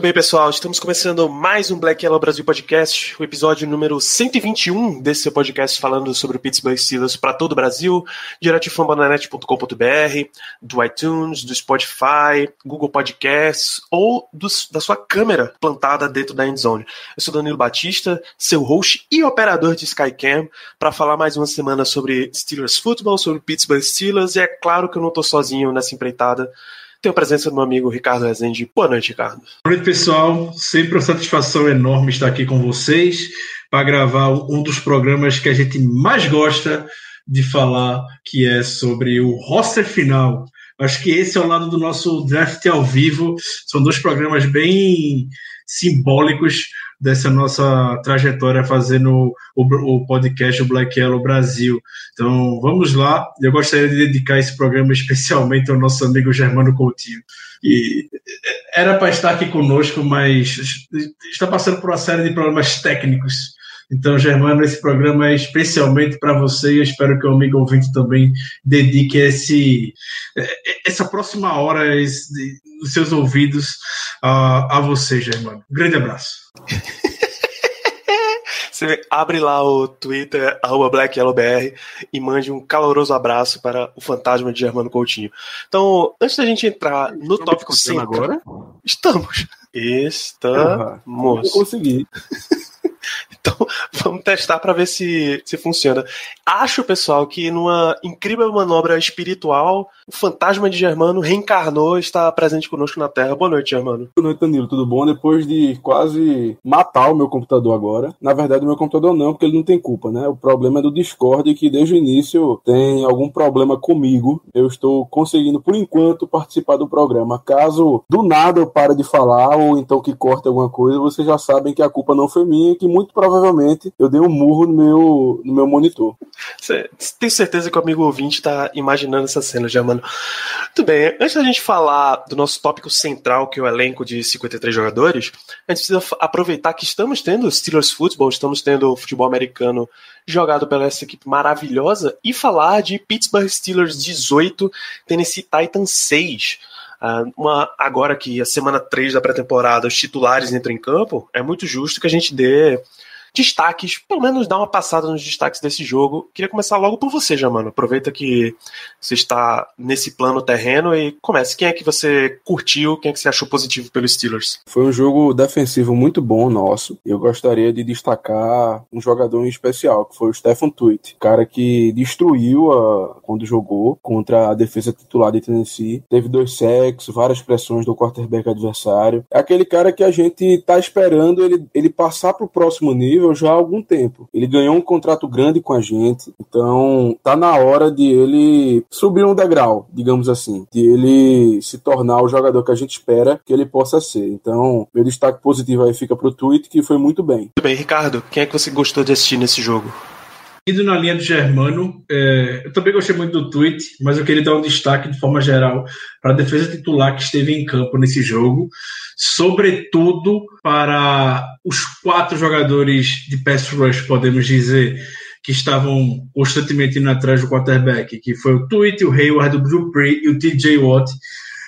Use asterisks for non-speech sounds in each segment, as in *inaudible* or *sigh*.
Muito bem, pessoal, estamos começando mais um Black Yellow Brasil Podcast, o episódio número 121 desse seu podcast falando sobre o Pittsburgh Steelers para todo o Brasil, direto de fambonanet.com.br, do iTunes, do Spotify, Google Podcasts ou do, da sua câmera plantada dentro da Endzone. Eu sou Danilo Batista, seu host e operador de Skycam, para falar mais uma semana sobre Steelers Football, sobre Pittsburgh Steelers, e é claro que eu não estou sozinho nessa empreitada, tenho a presença do meu amigo Ricardo Rezende. Boa noite, Ricardo. Boa noite, pessoal. Sempre uma satisfação enorme estar aqui com vocês para gravar um dos programas que a gente mais gosta de falar, que é sobre o roster final. Acho que esse é o lado do nosso draft ao vivo. São dois programas bem simbólicos dessa nossa trajetória fazendo o, o podcast o Black Yellow Brasil. Então, vamos lá. Eu gostaria de dedicar esse programa especialmente ao nosso amigo Germano Coutinho. E era para estar aqui conosco, mas está passando por uma série de problemas técnicos. Então, Germano, esse programa é especialmente para você e eu espero que o amigo ouvinte também dedique esse, essa próxima hora esse, dos seus ouvidos a, a você, Germano. Um grande abraço. *laughs* Você abre lá o Twitter, BlackYellowBR, e mande um caloroso abraço para o fantasma de Germano Coutinho. Então, antes da gente entrar no Estamos tópico 5. agora? Estamos. Estamos. Uhum. Eu consegui. Então, *laughs* vamos testar para ver se, se funciona. Acho, pessoal, que numa incrível manobra espiritual, o fantasma de Germano reencarnou e está presente conosco na Terra. Boa noite, Germano. Boa noite, Danilo. Tudo bom? Depois de quase matar o meu computador agora. Na verdade, o meu computador não, porque ele não tem culpa, né? O problema é do Discord, que desde o início tem algum problema comigo. Eu estou conseguindo, por enquanto, participar do programa. Caso do nada eu pare de falar ou então que corte alguma coisa, vocês já sabem que a culpa não foi minha, que muito provavelmente eu dei um murro no meu, no meu monitor. Tenho certeza que o amigo ouvinte está imaginando essa cena já, mano. Muito bem, antes da gente falar do nosso tópico central, que é o elenco de 53 jogadores, a gente precisa aproveitar que estamos tendo Steelers Football, estamos tendo futebol americano jogado pela essa equipe maravilhosa, e falar de Pittsburgh Steelers 18, Tennessee Titans 6. Uh, uma, agora que a semana 3 da pré-temporada os titulares entram em campo, é muito justo que a gente dê destaques, pelo menos dar uma passada nos destaques desse jogo. Queria começar logo por você, Jamano. Aproveita que você está nesse plano terreno e comece. Quem é que você curtiu, quem é que você achou positivo pelos Steelers? Foi um jogo defensivo muito bom nosso. Eu gostaria de destacar um jogador em especial, que foi o Stephen Tweet, cara que destruiu a, quando jogou contra a defesa titular de Tennessee. Teve dois sacks, várias pressões do quarterback adversário. É aquele cara que a gente tá esperando ele, ele passar para o próximo nível disponível já há algum tempo. Ele ganhou um contrato grande com a gente, então tá na hora de ele subir um degrau, digamos assim, de ele se tornar o jogador que a gente espera que ele possa ser. Então, meu destaque positivo aí fica pro tweet, que foi muito bem. Muito bem, Ricardo, quem é que você gostou de assistir nesse jogo? Indo na linha do Germano, é, eu também gostei muito do tweet, mas eu queria dar um destaque de forma geral para a defesa titular que esteve em campo nesse jogo, sobretudo para os quatro jogadores de pass rush, podemos dizer, que estavam constantemente indo atrás do quarterback, que foi o Tweet, o Hayward, o Dupree e o TJ Watt,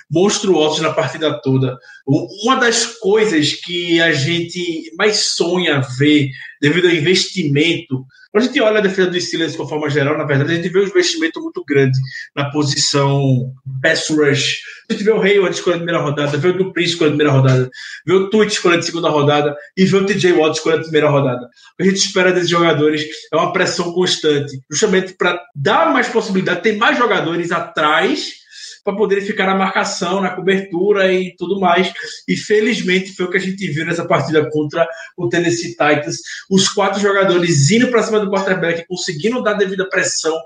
monstruosos na partida toda. Uma das coisas que a gente mais sonha ver devido ao investimento quando a gente olha a defesa do Steelers de forma geral, na verdade, a gente vê um investimento muito grande na posição pass rush. A gente vê o Hayward escolhendo a primeira rodada, vê o Dupree escolhendo a primeira rodada, vê o Twitch escolhendo a segunda rodada e vê o TJ Watt escolhendo a primeira rodada. O que a gente espera desses jogadores é uma pressão constante, justamente para dar mais possibilidade, ter mais jogadores atrás para poderem ficar na marcação, na cobertura e tudo mais. E felizmente foi o que a gente viu nessa partida contra o Tennessee Titans. Os quatro jogadores indo para cima do quarterback, conseguindo dar devida pressão.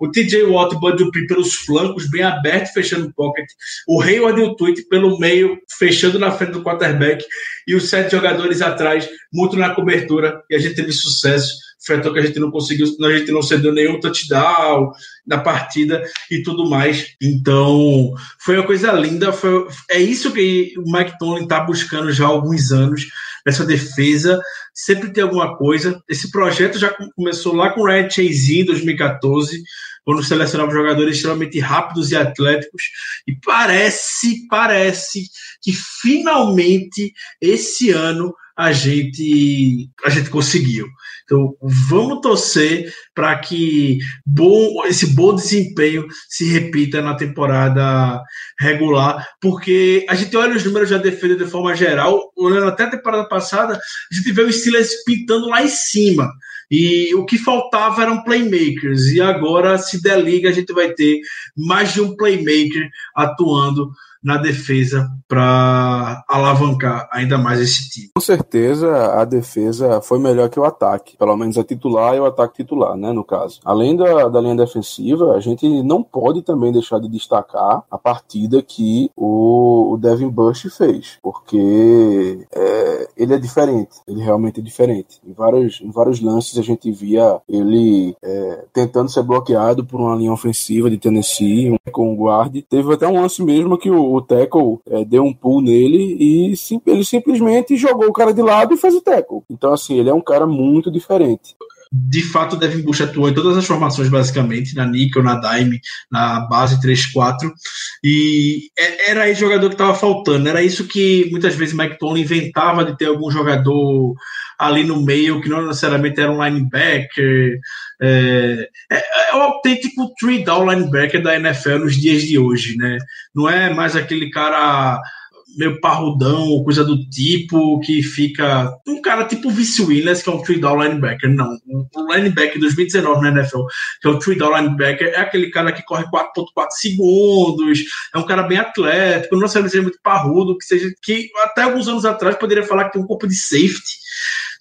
O TJ Watt e o Bud Dupree pelos flancos, bem aberto, fechando o pocket. O Hayward e o Tweet pelo meio, fechando na frente do quarterback. E os sete jogadores atrás, muito na cobertura. E a gente teve sucesso fator que a gente não conseguiu, a gente não cedeu nenhum touchdown na partida e tudo mais. Então, foi uma coisa linda. Foi, é isso que o Mike Tomlin está buscando já há alguns anos nessa defesa. Sempre tem alguma coisa. Esse projeto já começou lá com o Ryan Chase em 2014, quando selecionava jogadores extremamente rápidos e atléticos. E parece, parece que finalmente esse ano a gente a gente conseguiu. Então, vamos torcer para que bom, esse bom desempenho se repita na temporada regular, porque a gente olha os números da defesa de forma geral, olhando até a temporada passada, a gente vê o Steelers pintando lá em cima. E o que faltava eram playmakers. E agora, se der liga, a gente vai ter mais de um playmaker atuando na defesa para alavancar ainda mais esse time. Com certeza a defesa foi melhor que o ataque, pelo menos a titular e o ataque titular, né, no caso. Além da, da linha defensiva, a gente não pode também deixar de destacar a partida que o, o Devin Bush fez, porque é, ele é diferente, ele realmente é diferente. Em vários, em vários lances a gente via ele é, tentando ser bloqueado por uma linha ofensiva de Tennessee, com o guard. Teve até um lance mesmo que o o tackle é, deu um pull nele e sim, ele simplesmente jogou o cara de lado e fez o tackle. Então, assim, ele é um cara muito diferente de fato Devin Bush atuou em todas as formações basicamente, na nickel, na dime, na base 3-4 e é, era esse jogador que estava faltando, era isso que muitas vezes Mike Tomlin inventava de ter algum jogador ali no meio que não necessariamente era um linebacker. É, é, é o autêntico three down linebacker da NFL nos dias de hoje, né? Não é mais aquele cara meio parrudão coisa do tipo, que fica. Um cara tipo Vince Williams, que é um three down linebacker. Não. O linebacker 2019 na NFL, que é o three down linebacker, é aquele cara que corre 4,4 segundos, é um cara bem atlético, não necessariamente muito parrudo, que seja. que até alguns anos atrás poderia falar que tem um corpo de safety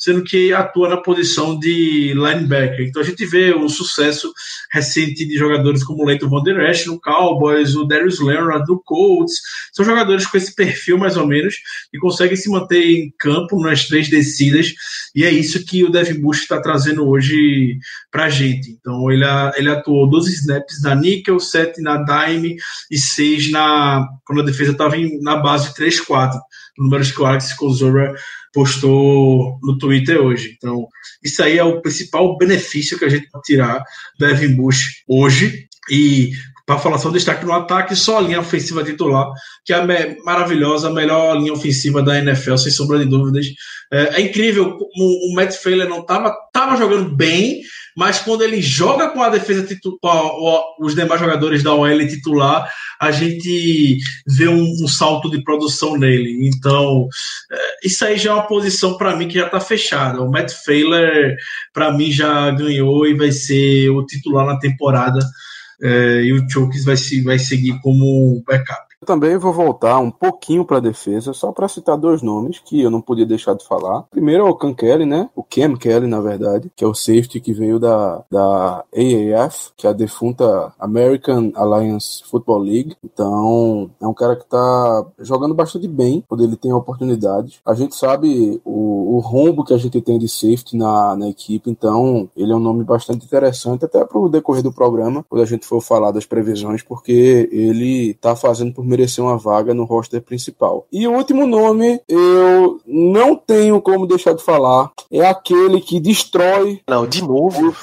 sendo que atua na posição de linebacker. Então a gente vê o sucesso recente de jogadores como o Leighton Van Der Esch no Cowboys, o Darius Leonard do Colts. São jogadores com esse perfil mais ou menos e conseguem se manter em campo nas três descidas e é isso que o Devin Bush está trazendo hoje para a gente. Então ele, ele atuou 12 snaps na nickel, 7 na dime e 6 na, quando a defesa estava na base 3-4 números que o Alex Kozora postou no Twitter hoje. Então, isso aí é o principal benefício que a gente pode tirar do Evan Bush hoje. E para falar só destaque no ataque, só a linha ofensiva titular, que é a maravilhosa, a melhor linha ofensiva da NFL, sem sombra de dúvidas. É, é incrível, o, o Matt Failer não estava tava jogando bem, mas quando ele joga com a defesa a, os demais jogadores da OL titular, a gente vê um, um salto de produção nele. Então, é, isso aí já é uma posição para mim que já está fechada. O Matt Failer, para mim, já ganhou e vai ser o titular na temporada. É, e o Chokes vai, vai seguir como backup. Eu também vou voltar um pouquinho para a defesa, só para citar dois nomes que eu não podia deixar de falar. Primeiro é o Cam Kelly, né? O Cam Kelly, na verdade, que é o safety que veio da, da AAF, que é a defunta American Alliance Football League. Então, é um cara que tá jogando bastante bem quando ele tem a oportunidade. A gente sabe o, o rombo que a gente tem de safety na, na equipe, então ele é um nome bastante interessante até para o decorrer do programa, quando a gente for falar das previsões, porque ele tá fazendo por merecer uma vaga no roster principal. E o último nome, eu não tenho como deixar de falar, é aquele que destrói não, de novo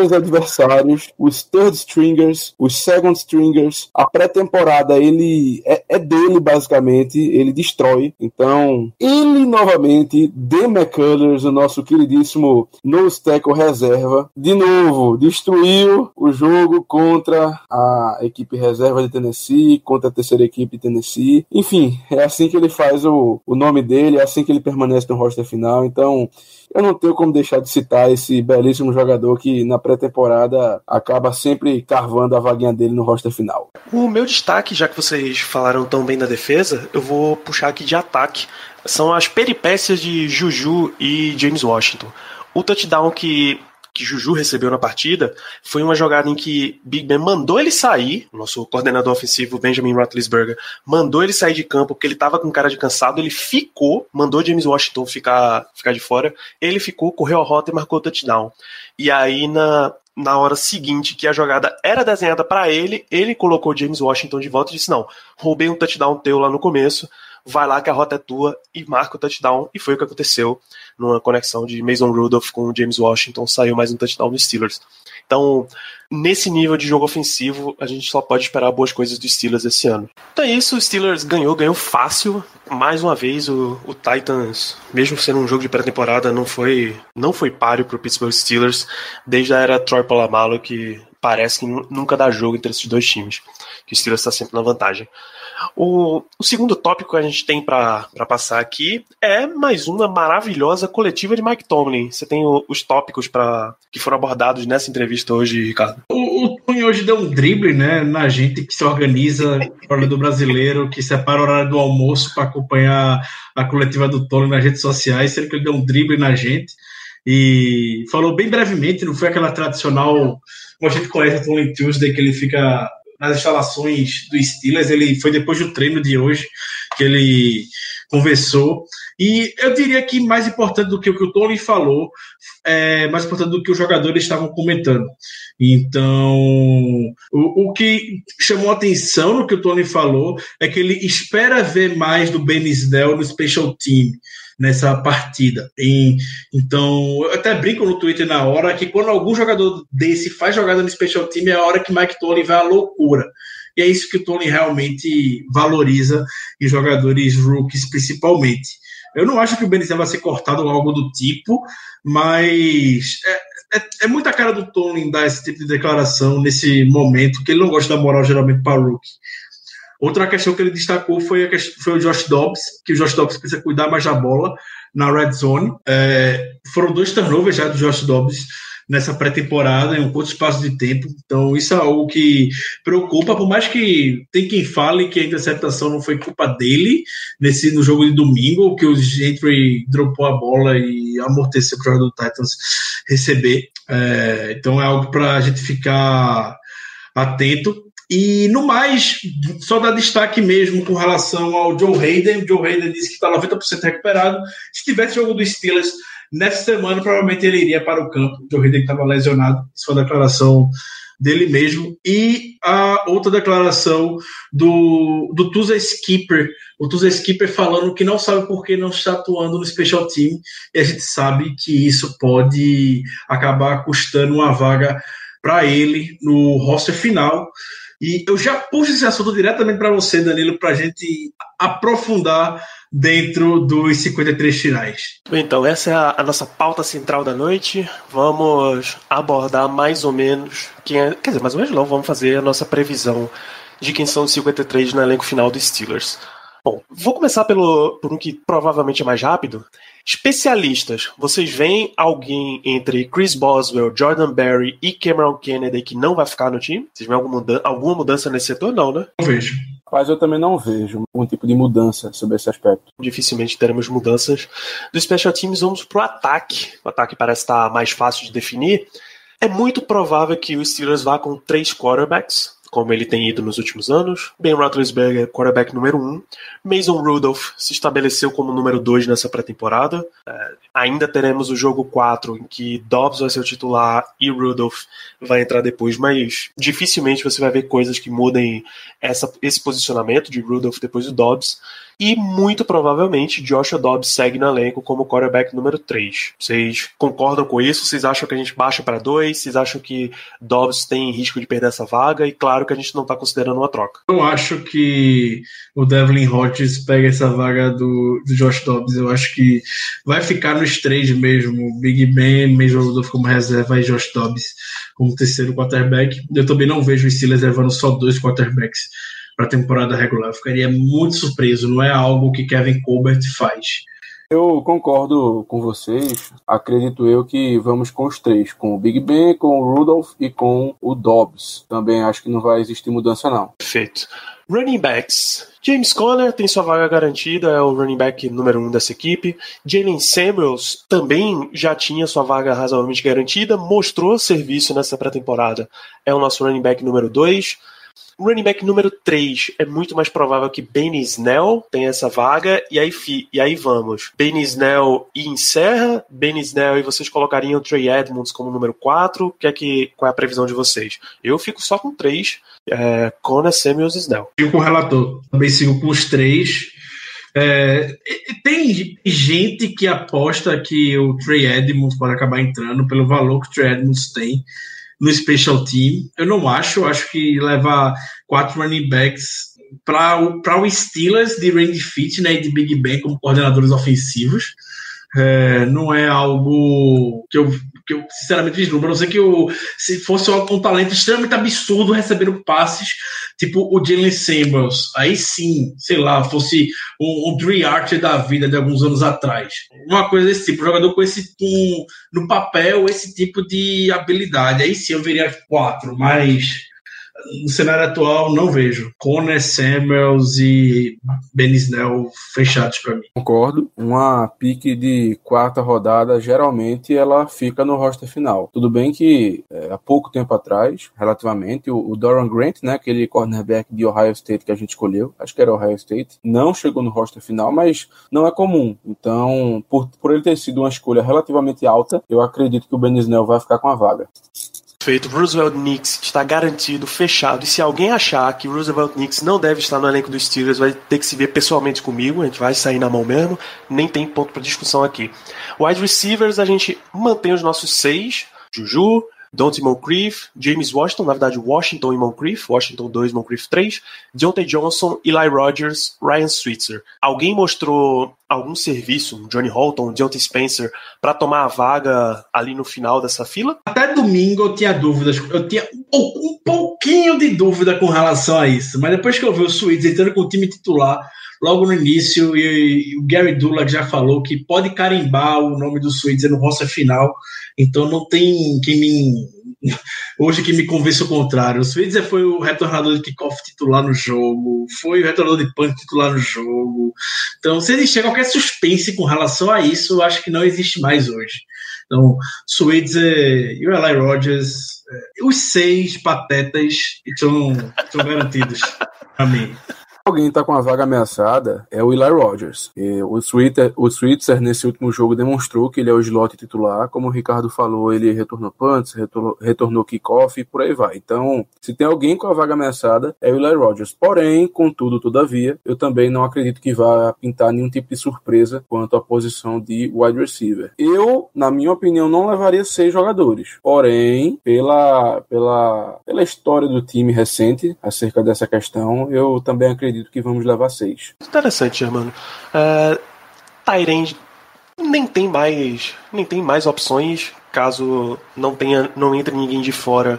os adversários, os third stringers, os second stringers. A pré-temporada ele é, é, dele basicamente, ele destrói. Então, ele novamente, The McCullers, o nosso queridíssimo nose tackle reserva, de novo destruiu o jogo contra a equipe reserva de Tennessee, contra a terceira terceira equipe de Tennessee. Enfim, é assim que ele faz o, o nome dele, é assim que ele permanece no roster final. Então, eu não tenho como deixar de citar esse belíssimo jogador que na pré-temporada acaba sempre carvando a vaguinha dele no roster final. O meu destaque, já que vocês falaram tão bem da defesa, eu vou puxar aqui de ataque. São as peripécias de Juju e James Washington. O touchdown que que Juju recebeu na partida foi uma jogada em que Big Ben mandou ele sair, nosso coordenador ofensivo Benjamin Roethlisberger mandou ele sair de campo porque ele estava com cara de cansado, ele ficou, mandou James Washington ficar, ficar de fora, ele ficou, correu a rota e marcou o touchdown. E aí na na hora seguinte que a jogada era desenhada para ele, ele colocou James Washington de volta e disse: "Não, roubei um touchdown teu lá no começo, vai lá que a rota é tua e marca o touchdown". E foi o que aconteceu numa conexão de Mason Rudolph com James Washington, saiu mais um touchdown dos Steelers. Então, nesse nível de jogo ofensivo, a gente só pode esperar boas coisas dos Steelers esse ano. Então é isso, o Steelers ganhou, ganhou fácil. Mais uma vez, o, o Titans, mesmo sendo um jogo de pré-temporada, não foi, não foi páreo para o Pittsburgh Steelers, desde a era Troy Polamalu, que parece que nunca dá jogo entre esses dois times, que o Steelers está sempre na vantagem. O, o, segundo tópico que a gente tem para passar aqui é mais uma maravilhosa coletiva de Mike Tomlin. Você tem o, os tópicos para que foram abordados nessa entrevista hoje, Ricardo? O, o Tony hoje deu um drible né, na gente que se organiza *laughs* fora do brasileiro, que separa o horário do almoço para acompanhar a coletiva do Tony nas redes sociais, sendo que ele deu um drible na gente e falou bem brevemente, não foi aquela tradicional, como a gente conhece o Tony Tuesday, que ele fica nas instalações do Steelers. Ele foi depois do treino de hoje que ele conversou. E eu diria que mais importante do que o que o Tony falou, é mais importante do que os jogadores estavam comentando. Então, o, o que chamou atenção no que o Tony falou é que ele espera ver mais do Benisdel no special team nessa partida. E, então, eu até brinco no Twitter na hora que quando algum jogador desse faz jogada no special team, é a hora que Mike Tony vai à loucura. E é isso que o Tony realmente valoriza em jogadores rookies, principalmente. Eu não acho que o Benítez vai ser cortado ou algo do tipo, mas é, é, é, muita cara do Tony dar esse tipo de declaração nesse momento, que ele não gosta da moral geralmente para rookie. Outra questão que ele destacou foi, questão, foi o Josh Dobbs, que o Josh Dobbs precisa cuidar mais da bola na red zone. É, foram dois turnovers já do Josh Dobbs nessa pré-temporada em um curto espaço de tempo. Então, isso é algo que preocupa, por mais que tem quem fale que a interceptação não foi culpa dele nesse no jogo de domingo, que o Gentry dropou a bola e amorteceu para o jogador do Titans receber. É, então, é algo para a gente ficar atento. E no mais, só dar destaque mesmo com relação ao Joe Hayden. O Joe Hayden disse que está 90% recuperado. Se tivesse jogo do Steelers nessa semana, provavelmente ele iria para o campo. O Hayden estava lesionado. Isso foi a declaração dele mesmo. E a outra declaração do, do Tusa Skipper. O Tusa Skipper falando que não sabe por que não está atuando no Special Team. E a gente sabe que isso pode acabar custando uma vaga para ele no roster final. E eu já puxo esse assunto diretamente para você, Danilo, para a gente aprofundar dentro dos 53 finais. Então, essa é a, a, nossa pauta central da noite. Vamos abordar mais ou menos. Quem é, quer dizer, mais ou menos não, vamos fazer a nossa previsão de quem são os 53 no elenco final dos Steelers. Bom, vou começar pelo, por um que provavelmente é mais rápido. Especialistas, vocês veem alguém entre Chris Boswell, Jordan Berry e Cameron Kennedy que não vai ficar no time? Vocês veem alguma mudança, alguma mudança nesse setor? Não, né? Não vejo. Mas eu também não vejo um tipo de mudança sobre esse aspecto. Dificilmente teremos mudanças. Do Special Teams, vamos pro ataque. O ataque parece estar mais fácil de definir. É muito provável que o Steelers vá com três quarterbacks como ele tem ido nos últimos anos. Ben Roethlisberger, quarterback número 1. Um. Mason Rudolph se estabeleceu como número 2 nessa pré-temporada. É, ainda teremos o jogo 4, em que Dobbs vai ser o titular e Rudolph vai entrar depois, mas dificilmente você vai ver coisas que mudem essa, esse posicionamento de Rudolph depois do Dobbs. E muito provavelmente Joshua Dobbs segue no elenco como quarterback número 3. Vocês concordam com isso? Vocês acham que a gente baixa para 2? Vocês acham que Dobbs tem risco de perder essa vaga? E claro que a gente não está considerando uma troca. Eu acho que o Devlin Hodges pega essa vaga do, do Josh Dobbs. Eu acho que vai ficar nos três mesmo. Big Ben, Major Rudolph como reserva e Josh Dobbs como terceiro quarterback. Eu também não vejo o Steelers levando só dois quarterbacks para a temporada regular. Eu ficaria muito surpreso, não é algo que Kevin Colbert faz. Eu concordo com vocês. Acredito eu que vamos com os três: com o Big Ben, com o Rudolph e com o Dobbs. Também acho que não vai existir mudança, não. Perfeito. Running backs. James Conner tem sua vaga garantida, é o running back número um dessa equipe. Jalen Samuels também já tinha sua vaga razoavelmente garantida, mostrou serviço nessa pré-temporada. É o nosso running back número dois. Running back número 3 é muito mais provável que Benny Snell tenha essa vaga, e aí, e aí vamos. Benny Snell e encerra, Benny Snell e vocês colocariam Trey Edmonds como número 4. Que é que, qual é a previsão de vocês? Eu fico só com 3, é, Conor, Samuels e Snell. Fico com o relator, também sigo com os três. É, tem gente que aposta que o Trey Edmonds pode acabar entrando pelo valor que o Trey Edmonds tem no special team. Eu não acho, acho que levar quatro running backs para o Steelers de Randy Fit né, e de Big Ben como coordenadores ofensivos. É, não é algo que eu que eu sinceramente vislumbro. A não ser que eu, se fosse um, um talento extremamente absurdo recebendo passes, tipo o Jalen Samuels, aí sim, sei lá, fosse um, um Dre Archer da vida de alguns anos atrás. Uma coisa desse tipo, um jogador com esse, com, no papel, esse tipo de habilidade. Aí sim eu veria quatro, mas no cenário atual, não vejo. Conner, Samuels e Ben Snell fechados para mim. Concordo. Uma pique de quarta rodada, geralmente, ela fica no roster final. Tudo bem que é, há pouco tempo atrás, relativamente, o, o Doran Grant, né, aquele cornerback de Ohio State que a gente escolheu, acho que era Ohio State, não chegou no roster final, mas não é comum. Então, por, por ele ter sido uma escolha relativamente alta, eu acredito que o Ben Snell vai ficar com a vaga. Feito, Roosevelt Knicks está garantido, fechado. E se alguém achar que Roosevelt Knicks não deve estar no elenco dos Steelers, vai ter que se ver pessoalmente comigo. A gente vai sair na mão mesmo. Nem tem ponto para discussão aqui. Wide receivers, a gente mantém os nossos seis: Juju, Dante Moncrief, James Washington, na verdade Washington e Moncrief, Washington 2, Moncrief 3, Deontay Johnson, Eli Rogers, Ryan Switzer. Alguém mostrou algum serviço, Johnny Holton, Deontay Spencer, para tomar a vaga ali no final dessa fila? Até domingo eu tinha dúvidas, eu tinha um, pouquinho de dúvida com relação a isso, mas depois que eu vi o Switzer entrando com o time titular, logo no início, e, e o Gary Dulac já falou que pode carimbar o nome do Switzer no roster final, então não tem quem me. *laughs* Hoje que me convence o contrário. O Switzer foi o retornador de kickoff titular no jogo, foi o retornador de punch titular no jogo. Então, se existir qualquer suspense com relação a isso, eu acho que não existe mais hoje. Então, Switzer e o Eli Rogers, é, os seis patetas estão, estão garantidos mim alguém está com a vaga ameaçada é o Eli Rogers. E o, Switzer, o Switzer, nesse último jogo, demonstrou que ele é o slot titular. Como o Ricardo falou, ele retornou punts, retornou, retornou kickoff e por aí vai. Então, se tem alguém com a vaga ameaçada, é o Eli Rogers. Porém, contudo, todavia, eu também não acredito que vá pintar nenhum tipo de surpresa quanto à posição de wide receiver. Eu, na minha opinião, não levaria seis jogadores. Porém, pela, pela, pela história do time recente acerca dessa questão, eu também acredito acredito que vamos levar seis. Interessante, Germano. Uh, Tyrande nem tem mais nem tem mais opções caso não tenha não entre ninguém de fora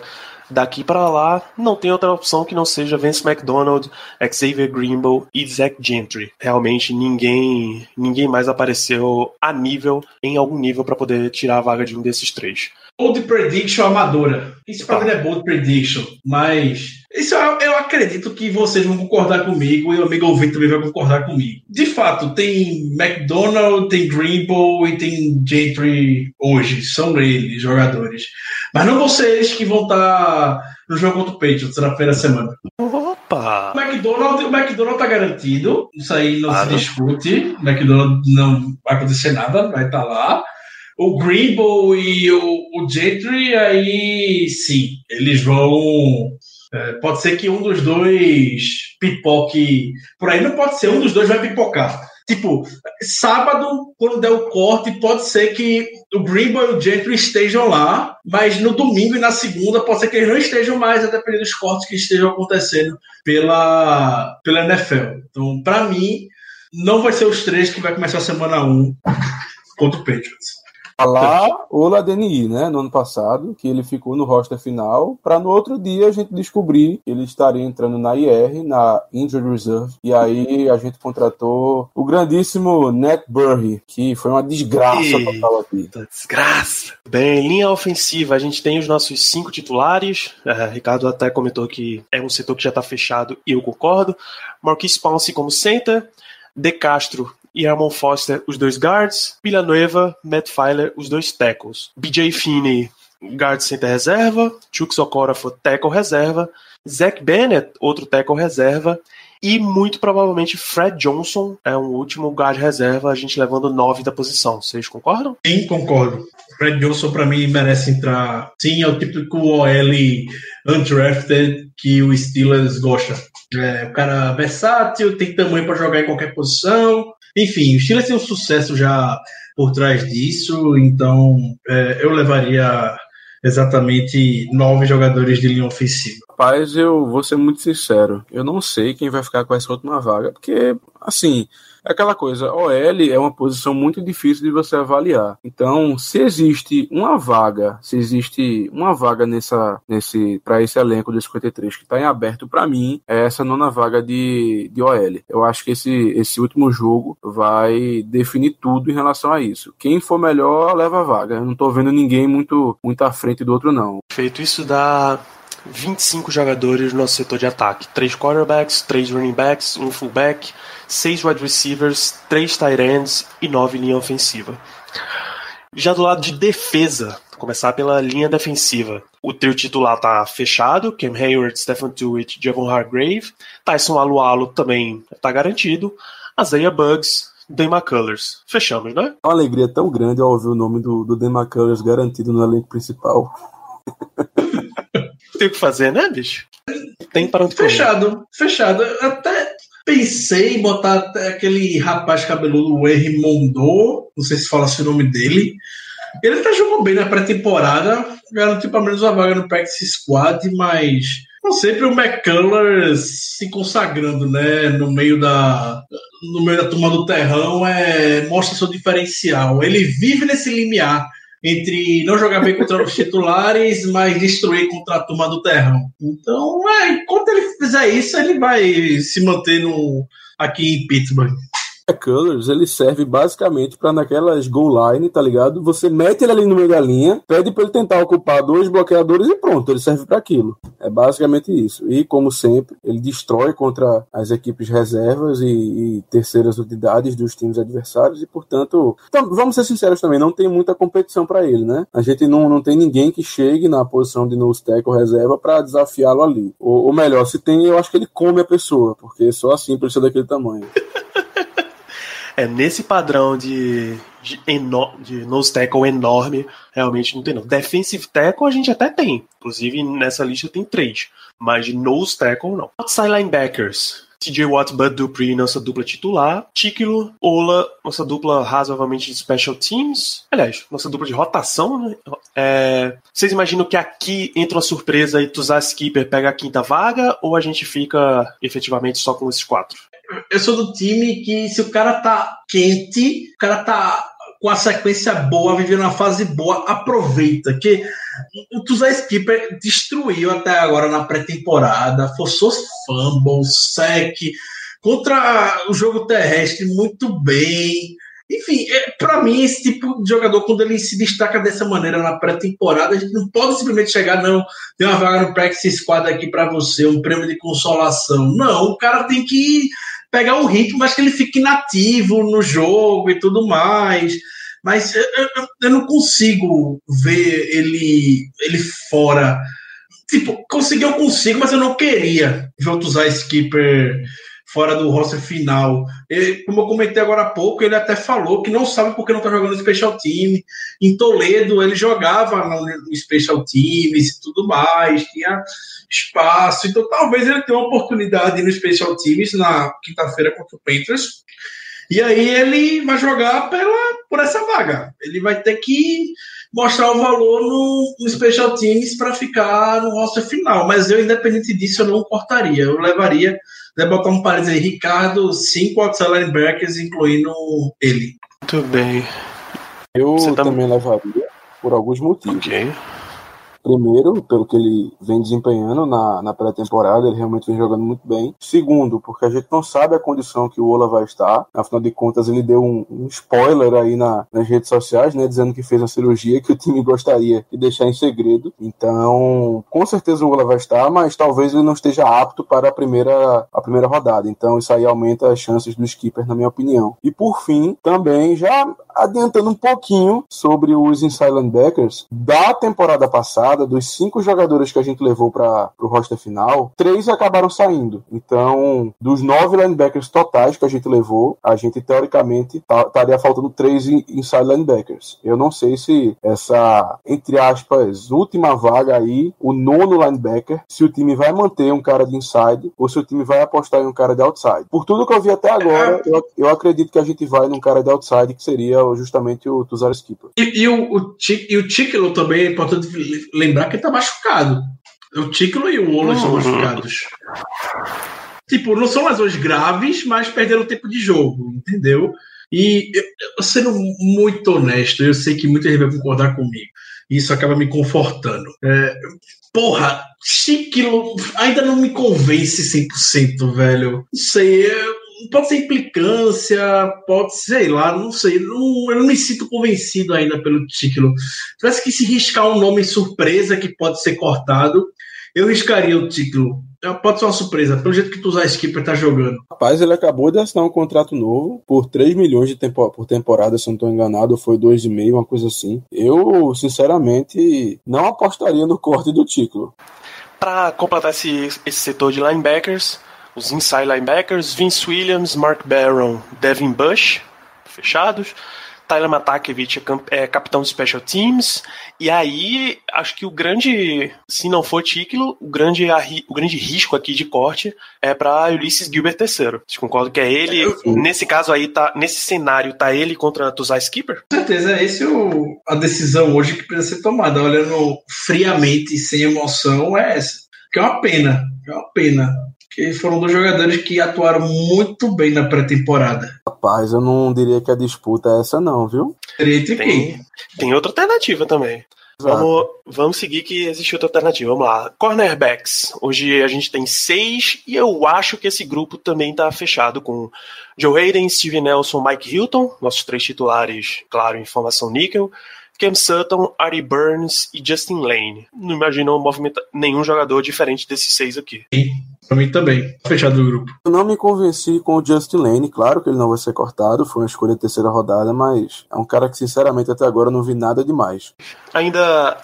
daqui para lá não tem outra opção que não seja Vince McDonald, Xavier Greenbow e Zach Gentry. Realmente ninguém ninguém mais apareceu a nível em algum nível para poder tirar a vaga de um desses três. Bold prediction amadora. Isso pra tá. mim é bold prediction, mas isso eu, eu, acredito que vocês vão concordar comigo e o amigo ouvinte também vai concordar comigo. De fato, tem McDonald, tem Greenbow e tem Gentry hoje. São eles, jogadores. Mas não eles que vão estar no jogo contra o Patriots na primeira semana. Opa! O McDonald, o McDonald tá garantido. Isso aí não se discute. O McDonald não vai acontecer nada, vai estar tá lá o Greenbow e o, o Gentry, aí sim, eles vão é, pode ser que um dos dois pipoque. Por aí não pode ser, um dos dois vai pipocar. Tipo, sábado, quando der o corte, pode ser que o Greenboy e o Gentry estejam lá, mas no domingo e na segunda pode ser que eles não estejam mais, a depender dos cortes que estejam acontecendo pela, pela NFL. Então, para mim, não vai ser os três que vai começar a semana 1 contra o Patriots. Lá o Ladeni, né, no ano passado, que ele ficou no roster final, para no outro dia a gente descobrir que ele estaria entrando na IR, na Injured Reserve, e aí a gente contratou o grandíssimo Net Burry, que foi uma desgraça Eita, total aqui. Desgraça. Bem, linha ofensiva, a gente tem os nossos cinco titulares. É, Ricardo até comentou que é um setor que já está fechado e eu concordo. Marquis Ponce como center, De Castro e Armon Foster, os dois guards. Villanueva, Matt Filer, os dois tackles. BJ Finney, guard center reserva. Chuck Sokora for tackle reserva. Zach Bennett, outro tackle reserva. E muito provavelmente Fred Johnson é um último guard reserva, a gente levando nove da posição. Vocês concordam? Sim, concordo. Fred Johnson, para mim, merece entrar. Sim, é o típico OL undrafted que o Steelers gosta. É, o cara versátil, tem tamanho para jogar em qualquer posição. Enfim, o Steelers tem um sucesso já por trás disso, então é, eu levaria exatamente nove jogadores de linha ofensiva. Rapaz, eu vou ser muito sincero. Eu não sei quem vai ficar com essa última vaga, porque, assim, é aquela coisa, OL é uma posição muito difícil de você avaliar. Então, se existe uma vaga, se existe uma vaga nessa, nesse, para esse elenco dos 53 que está em aberto, para mim, é essa nona vaga de, de OL. Eu acho que esse, esse último jogo vai definir tudo em relação a isso. Quem for melhor, leva a vaga. Eu não tô vendo ninguém muito, muito à frente do outro, não. Feito isso dá 25 jogadores no nosso setor de ataque. 3 quarterbacks, 3 running backs, 1 fullback, 6 wide receivers, 3 tight ends e 9 linha ofensiva. Já do lado de defesa, começar pela linha defensiva. O trio titular tá fechado, Cam Hayward, Stephen Tuitt, Javon Hargrave. Tyson Alualo também tá garantido. Isaiah Bugs, Dan McCullers. Fechamos, né? Uma alegria tão grande ao ouvir o nome do, do Dan McCullers garantido no elenco principal. *laughs* Tem o que fazer, né, bicho? Tem para onde correr. Fechado, fechado. Eu até pensei em botar até aquele rapaz cabeludo, o Henry Mondor, não sei se fala assim o nome dele. Ele até jogou bem na pré-temporada, garantiu pelo menos uma vaga no Practice Squad, mas não sempre o McCullers se consagrando, né, no meio da no meio da turma do terrão, é, mostra seu diferencial. Ele vive nesse limiar entre não jogar bem contra os titulares, mas destruir contra a turma do terrão. Então, é, enquanto ele fizer isso, ele vai se manter no, aqui em Pittsburgh. Colors, ele serve basicamente para naquelas goal line, tá ligado? Você mete ele ali no meio da linha, pede para ele tentar ocupar dois bloqueadores e pronto, ele serve para aquilo. É basicamente isso. E como sempre, ele destrói contra as equipes reservas e, e terceiras unidades dos times adversários e, portanto, vamos ser sinceros também, não tem muita competição para ele, né? A gente não, não tem ninguém que chegue na posição de nose tackle reserva para desafiá-lo ali. Ou, ou melhor, se tem, eu acho que ele come a pessoa, porque só assim precisa daquele tamanho. *laughs* É nesse padrão de, de, eno, de nose tackle enorme, realmente não tem não. Defensive tackle a gente até tem. Inclusive nessa lista tem três. Mas de nose tackle não. Outside linebackers. TJ Watt, Bud Dupree, nossa dupla titular. Tíquilo, Ola, nossa dupla razoavelmente de special teams. Aliás, nossa dupla de rotação, né? É, vocês imaginam que aqui entra uma surpresa e Tuzar Skipper pega a quinta vaga? Ou a gente fica efetivamente só com esses quatro? Eu sou do time que se o cara tá quente, o cara tá com a sequência boa, vivendo uma fase boa, aproveita. Que o Tuzar Skipper destruiu até agora na pré-temporada, forçou fumbles, sec, contra o jogo terrestre muito bem. Enfim, é, para mim, esse tipo de jogador, quando ele se destaca dessa maneira na pré-temporada, a gente não pode simplesmente chegar, não, tem uma vaga no Practice Squad aqui para você, um prêmio de consolação. Não, o cara tem que pegar um ritmo, mas que ele fique inativo no jogo e tudo mais. Mas eu, eu, eu não consigo ver ele, ele fora. Tipo, conseguir eu consigo, mas eu não queria ver o Tuzar Skipper fora do roster final. Ele, como eu comentei agora há pouco, ele até falou que não sabe porque não está jogando no Special Team. Em Toledo, ele jogava no, Special Teams e tudo mais, tinha espaço. Então, talvez ele tenha uma oportunidade no Special Teams na quinta-feira contra o Panthers. E aí ele vai jogar pela, por essa vaga. Ele vai ter que mostrar o valor no, no Special Teams para ficar no roster final. Mas eu, independente disso, eu não cortaria. Eu levaria, né, botar um parênteses aí, Ricardo, cinco outside linebackers, incluindo ele. Muito bem. Eu tá... também levaria por alguns motivos. Okay. Primeiro, pelo que ele vem desempenhando na, na pré-temporada, ele realmente vem jogando muito bem. Segundo, porque a gente não sabe a condição que o Ola vai estar. Afinal de contas, ele deu um, um spoiler aí na, nas redes sociais, né? Dizendo que fez uma cirurgia que o time gostaria de deixar em segredo. Então, com certeza o Ola vai estar, mas talvez ele não esteja apto para a primeira, a primeira rodada. Então, isso aí aumenta as chances do skipper, na minha opinião. E por fim, também já adiantando um pouquinho sobre os inside linebackers da temporada passada, dos cinco jogadores que a gente levou para o roster final, três acabaram saindo. Então, dos nove linebackers totais que a gente levou, a gente teoricamente estaria faltando três inside linebackers. Eu não sei se essa, entre aspas, última vaga aí, o nono linebacker, se o time vai manter um cara de inside ou se o time vai apostar em um cara de outside. Por tudo que eu vi até agora, eu, eu acredito que a gente vai num cara de outside que seria justamente o Tuzar Skipper. E, e, o, o, o Tíquilo também é importante lembrar que ele tá machucado. O Tíquilo e o Ola estão uhum. machucados. Tipo, não são lesões graves, mas perderam tempo de jogo, entendeu? E eu, sendo muito honesto, eu sei que muita gente vai concordar comigo. Isso acaba me confortando. É, porra, Chiquilo ainda não me convence 100%, velho. Não sei, eu, pode ser implicância, pode ser, sei lá, não sei. Não, eu não me sinto convencido ainda pelo título. Tivesse que se riscar um nome surpresa que pode ser cortado, eu riscaria o título. É, pode ser uma surpresa, pelo jeito que tu usar Skipper tá jogando. Rapaz, ele acabou de assinar um contrato novo por 3 milhões de tempo, por temporada, se não estou enganado, foi 2,5, uma coisa assim. Eu, sinceramente, não apostaria no corte do título. Para completar esse, esse setor de linebackers, os inside linebackers, Vince Williams, Mark Barron, Devin Bush, fechados. Tyler Matakevich é, é, capitão de Special Teams. E aí, acho que o grande, se não for título, o grande, o grande risco aqui de corte é para Ulysses Gilbert III. Vocês concordam que é ele? Nesse caso aí, tá, nesse cenário, tá ele contra Tuzai Skipper? Com certeza, é o, a decisão hoje que precisa ser tomada. Olhando friamente, sem emoção, é essa. Que é uma pena, é uma pena que foram dois jogadores que atuaram muito bem na pré-temporada. Rapaz, eu não diria que a disputa é essa não, viu? Tem, tem outra alternativa também. Vamos, vamos seguir que existe outra alternativa. Vamos lá. Cornerbacks. Hoje a gente tem seis e eu acho que esse grupo também está fechado com Joe Hayden, Steve Nelson, Mike Hilton, nossos três titulares, claro, em formação níquel. Cam Sutton, Ari Burns e Justin Lane. Não imagino movimentar nenhum jogador diferente desses seis aqui. Sim, pra mim também. Fechado o grupo. Eu não me convenci com o Justin Lane, claro que ele não vai ser cortado, foi uma escolha de terceira rodada, mas é um cara que sinceramente até agora eu não vi nada demais. Ainda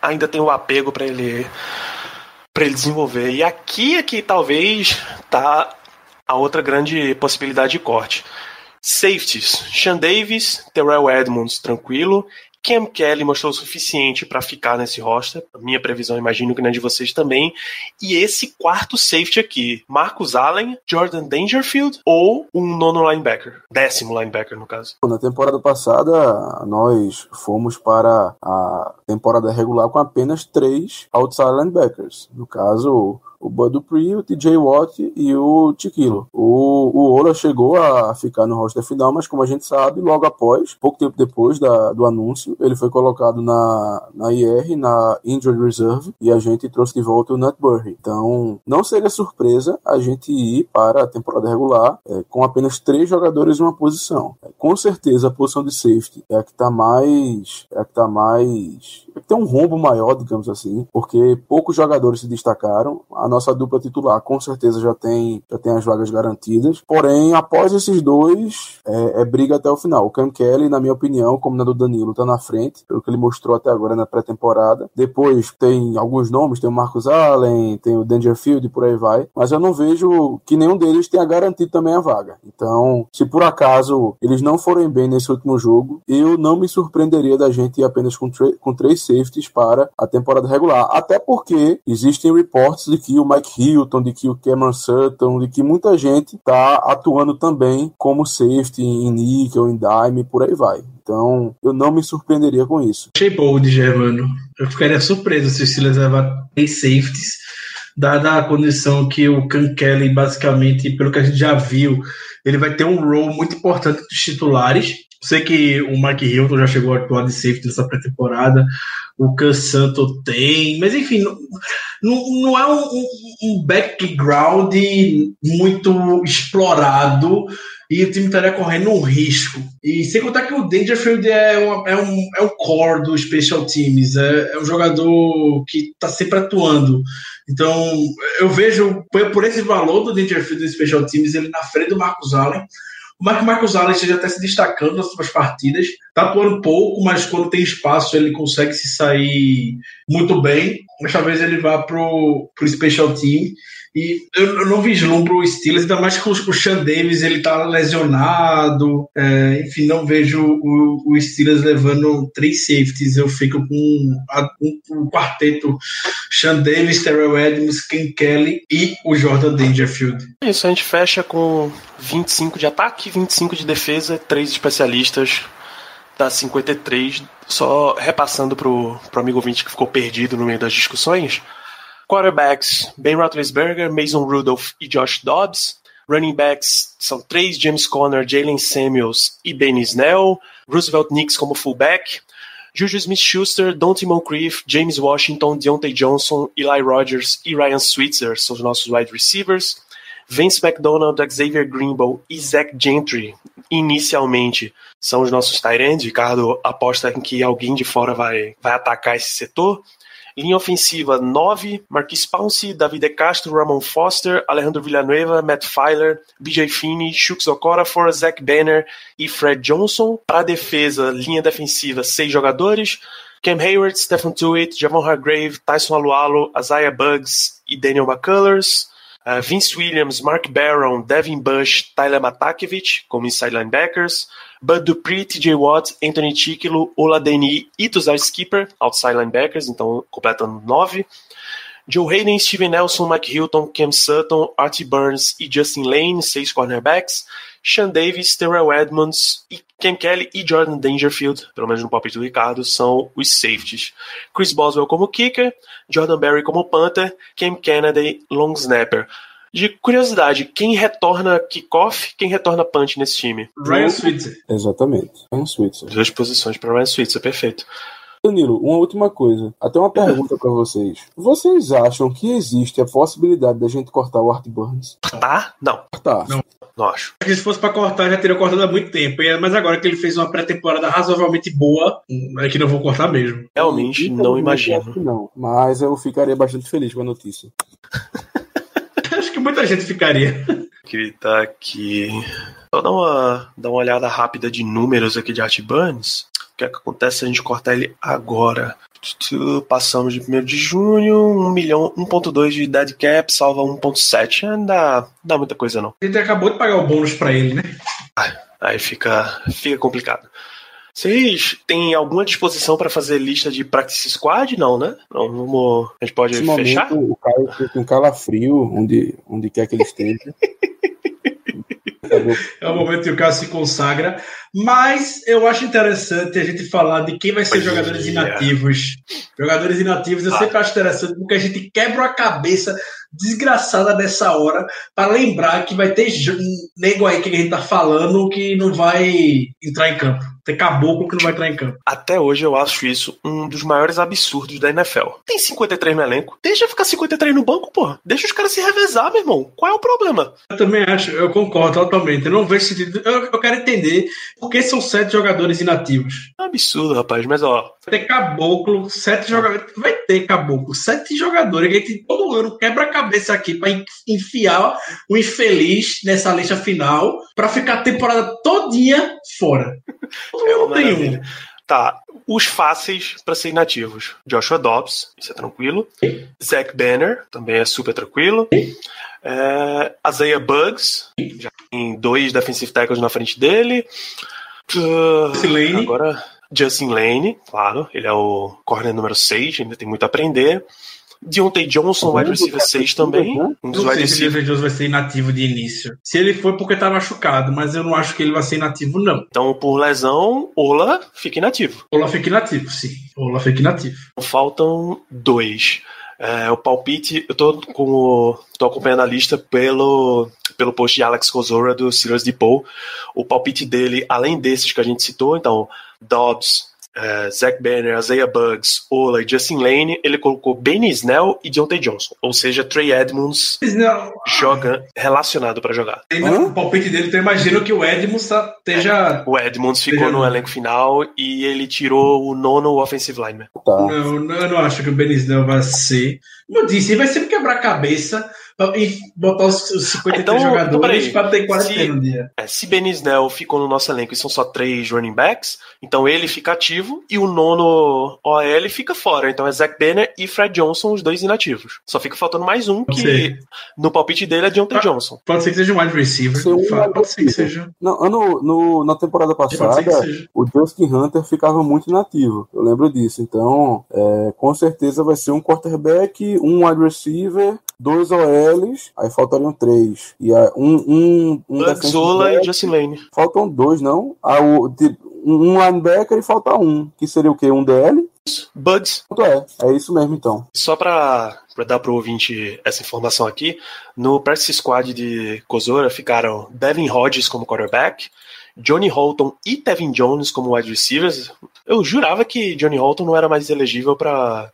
ainda tem o apego para ele para ele desenvolver. E aqui é que talvez tá a outra grande possibilidade de corte. Safeties: Sean Davis, Terrell Edmonds, tranquilo. Cam Kelly mostrou o suficiente para ficar nesse roster. Minha previsão, imagino que na de vocês também. E esse quarto safety aqui, Marcus Allen, Jordan Dangerfield ou um nono linebacker? Décimo linebacker, no caso. Na temporada passada, nós fomos para a temporada regular com apenas três outside linebackers. No caso, o Bud Dupree, o TJ Watt e o Tiquilo. O, o Ola chegou a ficar no roster final, mas como a gente sabe, logo após, pouco tempo depois da, do anúncio, ele foi colocado na, na IR, na Injured Reserve, e a gente trouxe de volta o Nut Burry. Então, não seria surpresa a gente ir para a temporada regular é, com apenas três jogadores em uma posição. É, com certeza, a posição de safety é a que está mais. É a que está mais. É que tem um rombo maior, digamos assim, porque poucos jogadores se destacaram. A nossa dupla titular com certeza já tem, já tem as vagas garantidas. Porém, após esses dois, é, é briga até o final. O Cam Kelly, na minha opinião, como na do Danilo, está na frente, pelo que ele mostrou até agora na pré-temporada. Depois tem alguns nomes, tem o Marcus Allen, tem o Dangerfield por aí vai. Mas eu não vejo que nenhum deles tenha garantido também a vaga. Então, se por acaso eles não forem bem nesse último jogo, eu não me surpreenderia da gente ir apenas com, com três safeties para a temporada regular. Até porque existem reportes de que o Mike Hilton, de que o Cameron Sutton, de que muita gente está atuando também como safety em nickel, em dime, por aí vai. Então, eu não me surpreenderia com isso. Achei bold, Germano. Eu ficaria surpreso se o Steelers levar três safeties, dada a condição que o Can Kelly, basicamente, pelo que a gente já viu, ele vai ter um role muito importante dos titulares. Sei que o Mike Hilton já chegou a atuar de safety nessa pré-temporada, o Cansanto tem, mas enfim, não, não é um, um background muito explorado e o time estaria correndo um risco. E sem contar que o Dangerfield é, uma, é, um, é um core do Special Teams, é, é um jogador que está sempre atuando. Então, eu vejo, por esse valor do Dangerfield do Special Teams, ele na frente do Marcos Allen. O Marco Marcos Allen esteja até se destacando nas suas partidas, está atuando pouco, mas quando tem espaço ele consegue se sair muito bem. Mas talvez ele vá para o Special Team e eu, não vislumbro o Steelers, ainda mais que o, o Sean Davis ele tá lesionado. É, enfim, não vejo o, o Steelers levando três safeties. Eu fico com um, um quarteto Sean Davis, Terrell Edmonds, Ken Kelly e o Jordan Dangerfield. Isso, a gente fecha com 25 de ataque, 25 de defesa, três especialistas da 53. Só repassando pro, pro amigo ouvinte que ficou perdido no meio das discussões. Quarterbacks, Ben Roethlisberger, Mason Rudolph e Josh Dobbs. Running backs são três, James Conner, Jalen Samuels e Benny Snell. Roosevelt Nix como fullback. Juju Smith-Schuster, Dante Moncrief, James Washington, Deontay Johnson, Eli Rogers e Ryan Switzer são os nossos wide receivers. Vince McDonald, Xavier Greenbow e Zach Gentry, inicialmente, são os nossos tight ends. Ricardo aposta em que alguém de fora vai, vai atacar esse setor. Linha ofensiva, 9, Marquis Pounce, David Castro, Ramon Foster, Alejandro Villanueva, Matt Filer, BJ Finney, Shooks Okorafor, Zach Banner e Fred Johnson. Para defesa, linha defensiva, 6 jogadores, Cam Hayward, Stephen Tuitt, Javon Hargrave, Tyson Alualo, Isaiah Bugs e Daniel McCullers. Uh, Vince Williams, Mark Barron, Devin Bush, Tyler Matakevich como inside linebackers. Bud Dupree, TJ Watt, Anthony Ticklo, Oladeni e Tuzar Skipper, outside linebackers, então completando nove. Joe Hayden, Steven Nelson, Mike Hilton, Cam Sutton, Artie Burns e Justin Lane, seis cornerbacks. Sean Davis, Terrell Edmonds, e Ken Kelly e Jordan Dangerfield, pelo menos no palpite do Ricardo, são os safeties. Chris Boswell como kicker, Jordan Berry como punter, Cam Kennedy, long snapper. De curiosidade, quem retorna kickoff, quem retorna punch nesse time? Ryan Switzer. Exatamente, Ryan Switzer. Duas posições para Ryan Switzer, perfeito. Danilo, uma última coisa. Até uma pergunta para vocês. Vocês acham que existe a possibilidade da gente cortar o Art Burns? Tá? Não. Tá. Não. Não acho. Se fosse para cortar, já teria cortado há muito tempo. Mas agora que ele fez uma pré-temporada razoavelmente boa, é que não vou cortar mesmo. Realmente, não imagino. Não, mas eu ficaria bastante feliz com a notícia. *laughs* Que muita gente ficaria. Que tá aqui. Só dar uma, dar uma olhada rápida de números aqui de Art Burns. O que, é que acontece se a gente cortar ele agora? Passamos de 1 de junho, 1 milhão, 1.2 de dead cap, salva 1.7. Não dá, dá muita coisa não. Gente acabou de pagar o bônus para ele, né? Aí fica, fica complicado. Vocês têm alguma disposição para fazer lista de practice squad? Não, né? Não, vamos, a gente pode Nesse fechar? Momento, o Caio fica um calafrio onde, onde quer que ele esteja. *laughs* É o momento que o Caio se consagra. Mas eu acho interessante a gente falar de quem vai ser jogadores é. inativos. Jogadores inativos eu Ah. sempre acho interessante porque a gente quebra a cabeça desgraçada nessa hora para lembrar que vai ter nego aí que a gente tá falando que não vai entrar em campo. Tem caboclo que não vai entrar em campo. Até hoje eu acho isso um dos maiores absurdos da NFL. Tem 53 no elenco. Deixa ficar 53 no banco, porra. Deixa os caras se revezar, meu irmão. Qual é o problema? Eu também acho, eu concordo totalmente. Eu não vejo sentido. Eu, eu quero entender por que são sete jogadores inativos. É um absurdo, rapaz. Mas ó, ter caboclo, sete jogadores. Vai ter caboclo, sete jogadores. A gente todo ano quebra a cabeça aqui para enfiar o infeliz nessa lista final para ficar a temporada todinha fora. Todo É uma mundo tem um. Tá, os fáceis para ser inativos. Joshua Dobbs, isso é tranquilo. Zach Banner, também é super tranquilo. É, Isaiah Bugs, já tem dois defensive tackles na frente dele. Uh. Agora, Justin Lane, claro, ele é o corner número 6, ainda tem muito a aprender. Deontay Johnson, wide receiver 6 também. Um dos Não wide sei se o receivers. Jones vai ser inativo de início. Se ele for porque tá machucado, mas eu não acho que ele vai ser inativo, não. Então, por lesão, Ola fica inativo. Ola fica inativo, sim. Ola fica inativo. Faltam dois. É, o palpite, eu tô, com o, tô acompanhando a lista pelo, pelo post de Alex Kozora do Steelers Depot. O palpite dele, além desses que a gente citou, então, Dobbs, uh, Zach Banner, Isaiah Bugs, Ola e Justin Lane, ele colocou Benny Snell e Deontay Johnson. Ou seja, Trey Edmonds Não, joga relacionado para jogar. ainda Hã? o palpite dele, então eu imagino que o Edmonds tá, esteja. O Edmonds ficou Seja- no elenco final e ele tirou o nono offensive lineman. Tá. Não, não, eu não acho que o Benisnel vai ser. Como eu disse, ele vai sempre quebrar a cabeça e botar os, os 53 Então, então, jogadores para ter 40 Se- no dia. É, se Benny Snell ficou no nosso elenco e são só três running backs, então ele fica ativo e o nono OL fica fora. Então é Zach Banner e Fred Johnson, os dois inativos. Só fica faltando mais um, que ser. no palpite dele é Deontay Ah, Johnson. Pode ser que seja um wide receiver. Fala- wide pode ser que seja. Não, no, no- na temporada ser passada, o Justin Hunter ficava muito inativo. Eu lembro disso. Então, é, com certeza vai ser um quarterback, um wide receiver, dois OLs, aí faltariam três. E aí, um, um, um Zola e Justin Lane. Faltam dois, não? Ah, o, de- um linebacker e falta um. Que seria o quê? Um DL? Bugs, é? É isso mesmo, então. só pra, pra dar pro ouvinte essa informação aqui, no practice squad de Kozora ficaram Devin Hodges como quarterback, Johnny Holton e Tevin Jones como wide receivers. Eu jurava que Johnny Holton não era mais elegível para